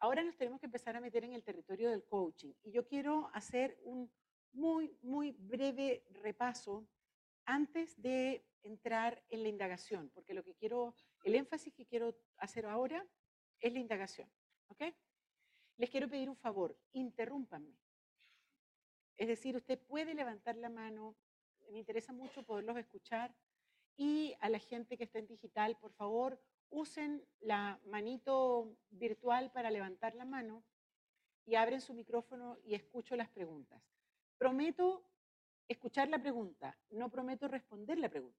Ahora nos tenemos que empezar a meter en el territorio del coaching y yo quiero hacer un muy, muy breve repaso antes de entrar en la indagación, porque lo que quiero, el énfasis que quiero hacer ahora es la indagación, ¿ok? Les quiero pedir un favor, interrúmpanme. Es decir, usted puede levantar la mano, me interesa mucho poderlos escuchar, y a la gente que está en digital, por favor, usen la manito virtual para levantar la mano y abren su micrófono y escucho las preguntas. Prometo escuchar la pregunta, no prometo responder la pregunta.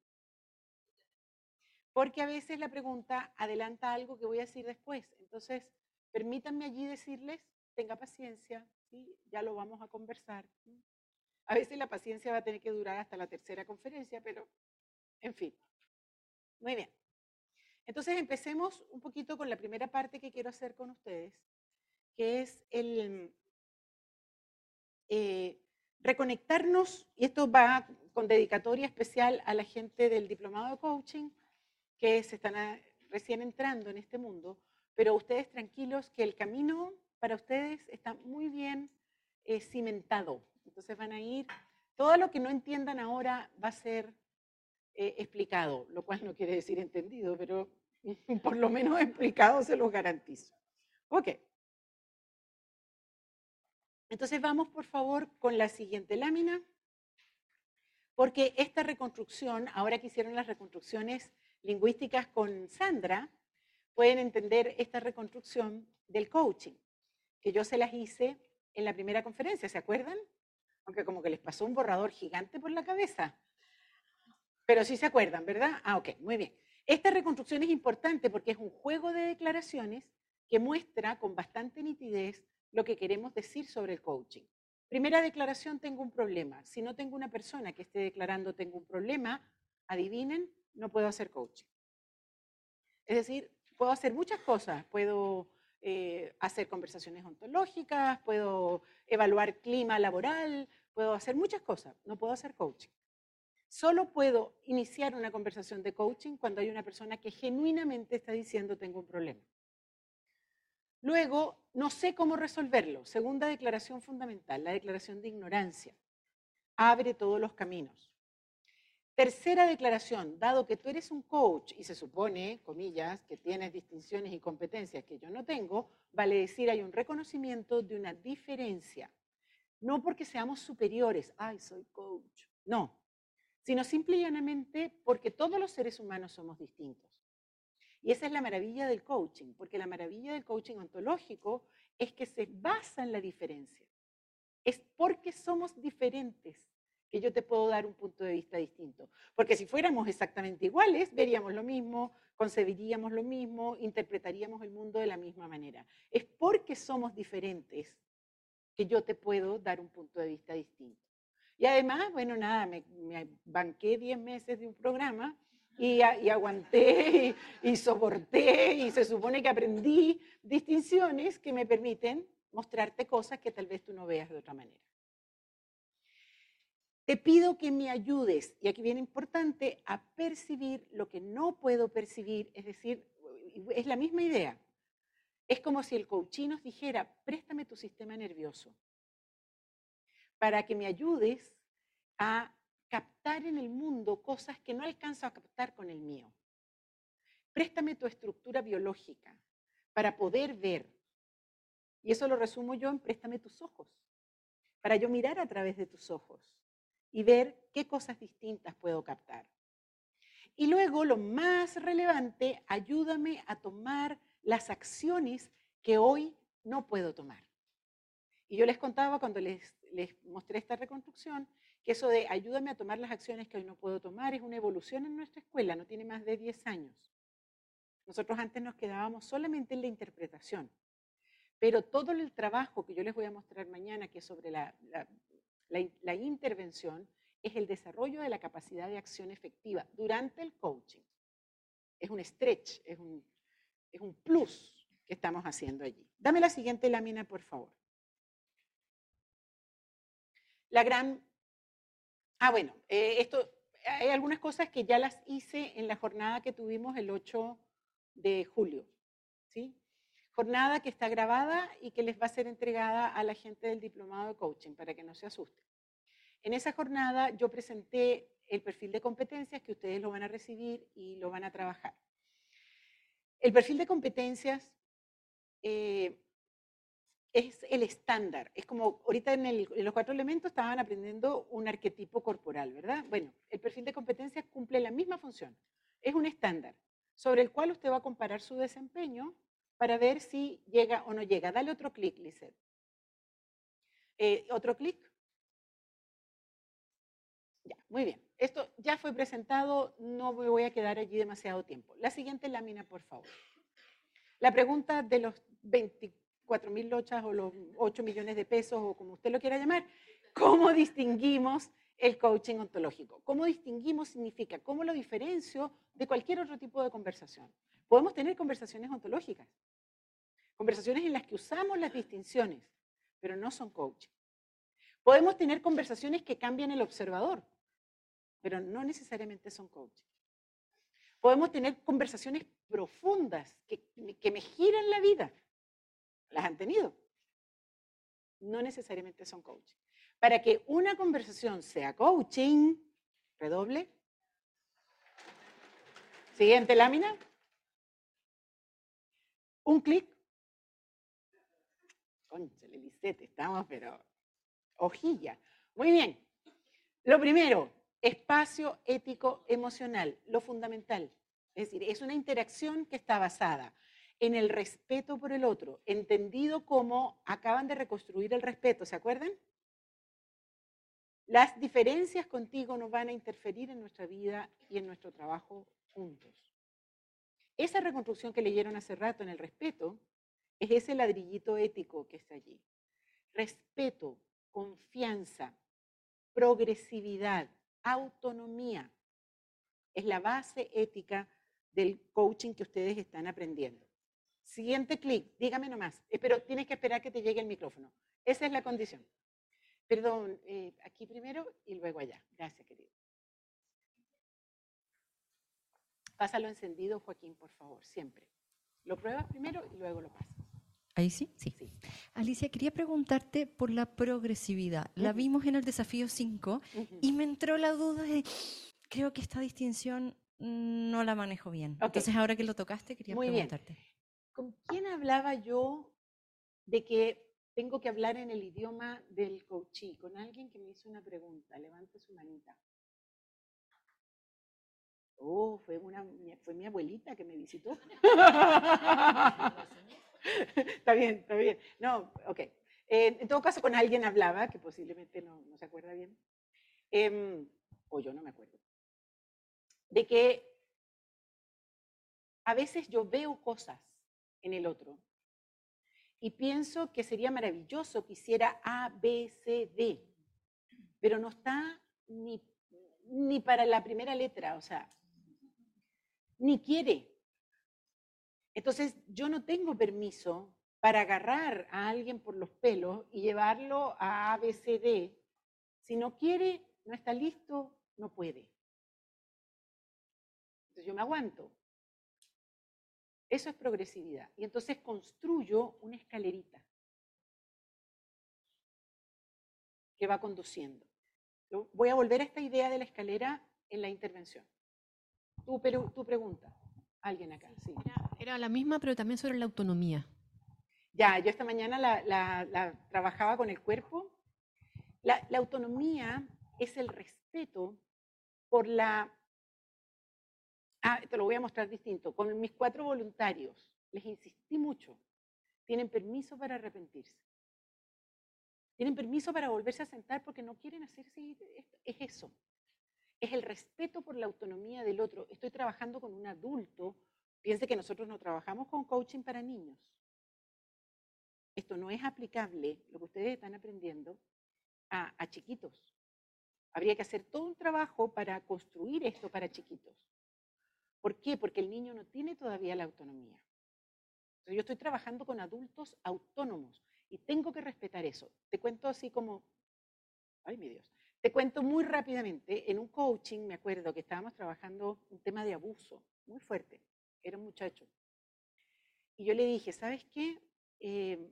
Porque a veces la pregunta adelanta algo que voy a decir después. Entonces, permítanme allí decirles, tenga paciencia, ¿sí? ya lo vamos a conversar. A veces la paciencia va a tener que durar hasta la tercera conferencia, pero en fin. Muy bien. Entonces empecemos un poquito con la primera parte que quiero hacer con ustedes, que es el eh, reconectarnos, y esto va con dedicatoria especial a la gente del diplomado de coaching, que se están recién entrando en este mundo, pero ustedes tranquilos que el camino para ustedes está muy bien eh, cimentado. Entonces van a ir, todo lo que no entiendan ahora va a ser eh, explicado, lo cual no quiere decir entendido, pero por lo menos explicado se los garantizo. Ok. Entonces vamos por favor con la siguiente lámina, porque esta reconstrucción, ahora que hicieron las reconstrucciones lingüísticas con Sandra, pueden entender esta reconstrucción del coaching, que yo se las hice en la primera conferencia, ¿se acuerdan? Aunque como que les pasó un borrador gigante por la cabeza. Pero sí se acuerdan, ¿verdad? Ah, ok, muy bien. Esta reconstrucción es importante porque es un juego de declaraciones que muestra con bastante nitidez lo que queremos decir sobre el coaching. Primera declaración, tengo un problema. Si no tengo una persona que esté declarando tengo un problema, adivinen, no puedo hacer coaching. Es decir, puedo hacer muchas cosas. Puedo eh, hacer conversaciones ontológicas, puedo evaluar clima laboral, puedo hacer muchas cosas. No puedo hacer coaching. Solo puedo iniciar una conversación de coaching cuando hay una persona que genuinamente está diciendo tengo un problema. Luego, no sé cómo resolverlo. Segunda declaración fundamental, la declaración de ignorancia. Abre todos los caminos. Tercera declaración, dado que tú eres un coach y se supone, comillas, que tienes distinciones y competencias que yo no tengo, vale decir hay un reconocimiento de una diferencia. No porque seamos superiores, ay, soy coach. No, sino simple y llanamente porque todos los seres humanos somos distintos. Y esa es la maravilla del coaching, porque la maravilla del coaching ontológico es que se basa en la diferencia. Es porque somos diferentes que yo te puedo dar un punto de vista distinto. Porque si fuéramos exactamente iguales, veríamos lo mismo, concebiríamos lo mismo, interpretaríamos el mundo de la misma manera. Es porque somos diferentes que yo te puedo dar un punto de vista distinto. Y además, bueno, nada, me, banqué 10 meses de un programa y, aguanté y, soporté y se supone que aprendí distinciones que me permiten mostrarte cosas que tal vez tú no veas de otra manera. Te pido que me ayudes, y aquí viene importante, a percibir lo que no puedo percibir, es decir, es la misma idea. Es como si el coachí nos dijera, préstame tu sistema nervioso para que me ayudes a captar en el mundo cosas que no alcanzo a captar con el mío. Préstame tu estructura biológica para poder ver. Y eso lo resumo yo en préstame tus ojos, para yo mirar a través de tus ojos y ver qué cosas distintas puedo captar. Y luego, lo más relevante, ayúdame a tomar las acciones que hoy no puedo tomar. Y yo les contaba cuando les les mostré esta reconstrucción, que eso de ayúdame a tomar las acciones que hoy no puedo tomar es una evolución en nuestra escuela, no tiene más de 10 años. Nosotros antes nos quedábamos solamente en la interpretación, pero todo el trabajo que yo les voy a mostrar mañana, que es sobre la, la, intervención, es el desarrollo de la capacidad de acción efectiva durante el coaching. Es un stretch, es un, es un plus que estamos haciendo allí. Dame la siguiente lámina, por favor. La gran... Ah, bueno, eh, esto, hay algunas cosas que ya las hice en la jornada que tuvimos el 8 de julio. ¿sí? jornada que está grabada y que les va a ser entregada a la gente del diplomado de coaching para que no se asusten. En esa jornada yo presenté el perfil de competencias que ustedes lo van a recibir y lo van a trabajar. El perfil de competencias eh, es el estándar. Es como ahorita en, los cuatro elementos estaban aprendiendo un arquetipo corporal, ¿verdad? Bueno, el perfil de competencias cumple la misma función. Es un estándar sobre el cual usted va a comparar su desempeño para ver si llega o no llega. Dale otro clic, Lizeth. Eh, otro clic. Ya, muy bien. Esto ya fue presentado, no me voy a quedar allí demasiado tiempo. La siguiente lámina, por favor. La pregunta de los 24 mil lochas o los 8 millones de pesos o como usted lo quiera llamar, ¿cómo distinguimos el coaching ontológico? ¿Cómo distinguimos significa? ¿Cómo lo diferencio de cualquier otro tipo de conversación? Podemos tener conversaciones ontológicas, conversaciones en las que usamos las distinciones, pero no son coaching. Podemos tener conversaciones que cambian el observador, pero no necesariamente son coaching. Podemos tener conversaciones profundas que, que me giran la vida. ¿Las han tenido? No necesariamente son coaching. Para que una conversación sea coaching, redoble. Siguiente lámina. Un clic. Conchale, Lisette, estamos, pero hojilla. Muy bien. Lo primero, espacio ético emocional, lo fundamental. Es decir, es una interacción que está basada en el respeto por el otro, entendido como acaban de reconstruir el respeto, ¿se acuerdan? Las diferencias contigo no van a interferir en nuestra vida y en nuestro trabajo juntos. Esa reconstrucción que leyeron hace rato en el respeto es ese ladrillito ético que está allí. Respeto, confianza, progresividad, autonomía. Es la base ética del coaching que ustedes están aprendiendo. Siguiente clic, dígame nomás, eh, pero tienes que esperar que te llegue el micrófono. Esa es la condición. Perdón, eh, aquí primero y luego allá. Gracias, querido. Pásalo encendido, Joaquín, por favor, siempre. Lo pruebas primero y luego lo pasas. Ahí sí, sí. Alicia, quería preguntarte por la progresividad. La vimos en el desafío 5 y me entró la duda de, creo que esta distinción no la manejo bien. Entonces, ahora que lo tocaste, quería preguntarte. ¿Con quién hablaba yo de que tengo que hablar en el idioma del coachí? Con alguien que me hizo una pregunta. Levante su manita. Oh, fue, una, fue mi abuelita que me visitó. está bien, está bien. No, ok. Eh, en todo caso, con alguien hablaba, que posiblemente no, se acuerda bien, em, o yo no me acuerdo, de que a veces yo veo cosas en el otro y pienso que sería maravilloso que hiciera A, B, C, D, pero no está ni, ni para la primera letra, o sea, ni quiere. Entonces, yo no tengo permiso para agarrar a alguien por los pelos y llevarlo a ABCD. Si no quiere, no está listo, no puede. Entonces yo me aguanto. Eso es progresividad. Y entonces construyo una escalerita que va conduciendo. voy a volver a esta idea de la escalera en la intervención. Tu, tu pregunta. Alguien acá, sí. Era la misma, pero también sobre la autonomía. Ya, yo esta mañana la, trabajaba con el cuerpo. La, la autonomía es el respeto por la... Ah, te lo voy a mostrar distinto. Con mis cuatro voluntarios, les insistí mucho. Tienen permiso para arrepentirse. Tienen permiso para volverse a sentar porque no quieren hacerse... Es eso. Es el respeto por la autonomía del otro. Estoy trabajando con un adulto Piense que nosotros no trabajamos con coaching para niños. Esto no es aplicable, lo que ustedes están aprendiendo, a, chiquitos. Habría que hacer todo un trabajo para construir esto para chiquitos. ¿Por qué? Porque el niño no tiene todavía la autonomía. yo estoy trabajando con adultos autónomos y tengo que respetar eso. Te cuento así como, ay mi Dios, te cuento muy rápidamente, en un coaching me acuerdo que estábamos trabajando un tema de abuso muy fuerte era un muchacho. Y yo le dije, ¿sabes qué? Eh,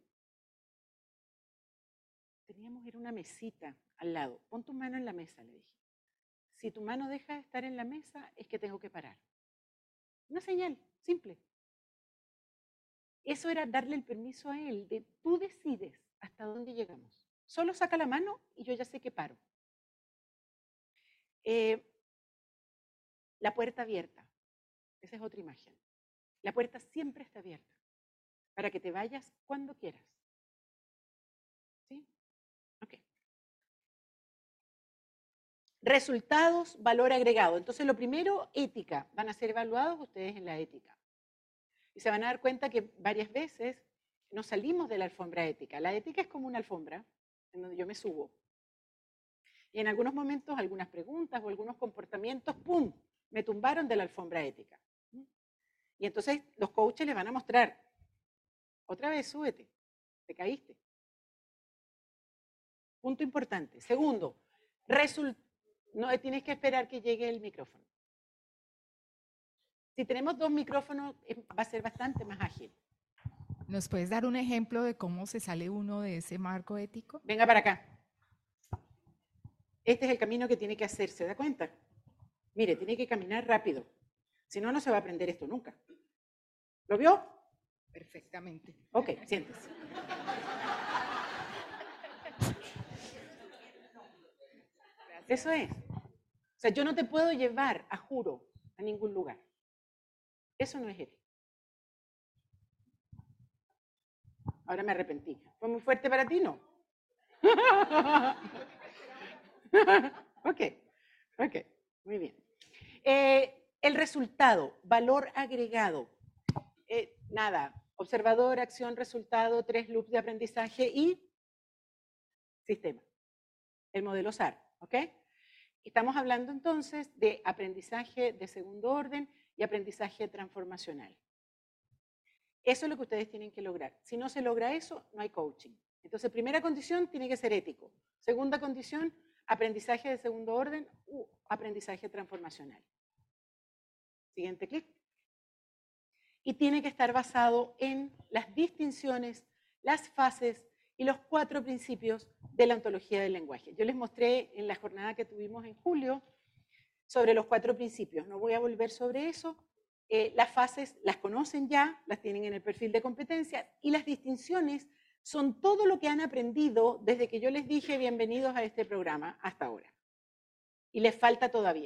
teníamos que ir a una mesita al lado. Pon tu mano en la mesa, le dije. Si tu mano deja de estar en la mesa, es que tengo que parar. Una señal, simple. Eso era darle el permiso a él de tú decides hasta dónde llegamos. Solo saca la mano y yo ya sé que paro. Eh, la puerta abierta. Esa es otra imagen. La puerta siempre está abierta para que te vayas cuando quieras. ¿Sí? Resultados, valor agregado. Entonces, lo primero, ética. Van a ser evaluados ustedes en la ética. Y se van a dar cuenta que varias veces nos salimos de la alfombra ética. La ética es como una alfombra en donde yo me subo. Y en algunos momentos, algunas preguntas o algunos comportamientos, ¡pum!, me tumbaron de la alfombra ética. Y entonces los coaches les van a mostrar, otra vez, súbete, te caíste. Punto importante. Segundo, no tienes que esperar que llegue el micrófono. Si tenemos dos micrófonos, va a ser bastante más ágil. ¿Nos puedes dar un ejemplo de cómo se sale uno de ese marco ético? Venga para acá. Este es el camino que tiene que hacer, ¿se da cuenta? Mire, tiene que caminar rápido. Si no, no se va a aprender esto nunca. ¿Lo vio? Perfectamente. Ok, siéntese. Eso es. O sea, yo no te puedo llevar, a juro, a ningún lugar. Eso no es ético. Ahora me arrepentí. ¿Fue muy fuerte para ti? No. ok, ok, muy bien. Eh, el resultado, valor agregado. Eh, nada, observador, acción, resultado, tres loops de aprendizaje y sistema. El modelo SAR, ¿ok? Estamos hablando entonces de aprendizaje de segundo orden y aprendizaje transformacional. Eso es lo que ustedes tienen que lograr. Si no se logra eso, no hay coaching. Entonces, primera condición tiene que ser ético. Segunda condición, aprendizaje de segundo orden u aprendizaje transformacional. Siguiente clic. Y tiene que estar basado en las distinciones, las fases y los cuatro principios de la ontología del lenguaje. Yo les mostré en la jornada que tuvimos en julio sobre los cuatro principios. No voy a volver sobre eso. Eh, las fases las conocen ya, las tienen en el perfil de competencia y las distinciones son todo lo que han aprendido desde que yo les dije bienvenidos a este programa hasta ahora. Y les falta todavía.